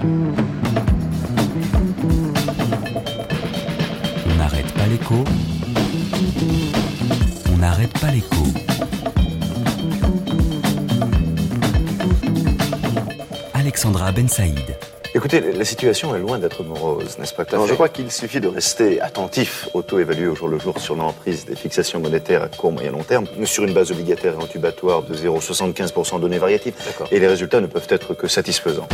On n'arrête pas l'écho. On n'arrête pas l'écho. Alexandra Ben Saïd. Écoutez, la situation est loin d'être morose, n'est-ce pas non, Je crois qu'il suffit de rester attentif au taux évalué au jour le jour sur l'emprise des fixations monétaires à court, moyen, long terme, sur une base obligataire et intubatoire de 0,75% données variatives. Et les résultats ne peuvent être que satisfaisants.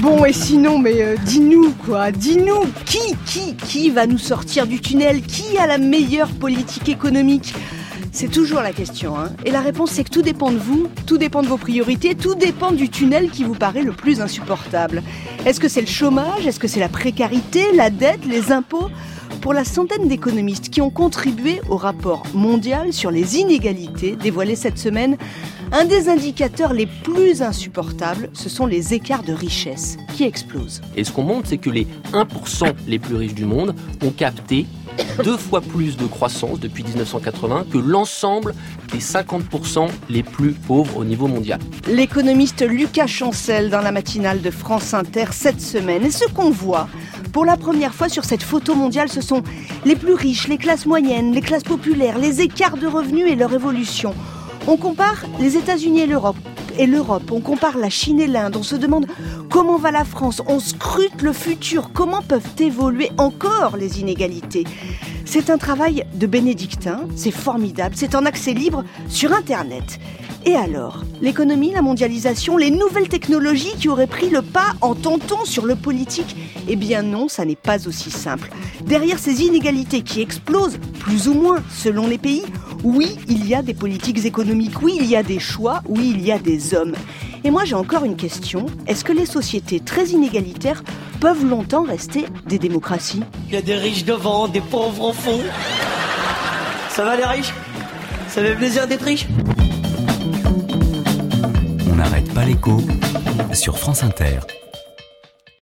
Bon, et sinon, mais euh, dis-nous quoi, dis-nous qui, qui, qui va nous sortir du tunnel? Qui a la meilleure politique économique? C'est toujours la question. Hein. Et la réponse, c'est que tout dépend de vous, tout dépend de vos priorités, tout dépend du tunnel qui vous paraît le plus insupportable. Est-ce que c'est le chômage? Est-ce que c'est la précarité, la dette, les impôts? Pour la centaine d'économistes qui ont contribué au rapport mondial sur les inégalités dévoilé cette semaine, un des indicateurs les plus insupportables, ce sont les écarts de richesse qui explosent. Et ce qu'on montre, c'est que les 1% les plus riches du monde ont capté deux fois plus de croissance depuis 1980 que l'ensemble des 50% les plus pauvres au niveau mondial. L'économiste Lucas Chancel dans la matinale de France Inter cette semaine. Et ce qu'on voit pour la première fois sur cette photo mondiale, ce sont les plus riches, les classes moyennes, les classes populaires, les écarts de revenus et leur évolution. On compare les États-Unis et l'Europe et l'Europe, on compare la Chine et l'Inde, on se demande comment va la France, on scrute le futur, comment peuvent évoluer encore les inégalités? C'est un travail de bénédictin, c'est formidable, c'est en accès libre sur Internet. Et alors L'économie, la mondialisation, les nouvelles technologies qui auraient pris le pas en tentant sur le politique? Eh bien non, ça n'est pas aussi simple. Derrière ces inégalités qui explosent, plus ou moins selon les pays, oui, il y a des politiques économiques, oui, il y a des choix, oui, il y a des hommes. Et moi j'ai encore une question, est-ce que les sociétés très inégalitaires peuvent longtemps rester des démocraties? Il y a des riches devant, des pauvres au fond. Ça va les riches? Ça fait plaisir d'être riche On n'arrête pas l'écho sur France Inter.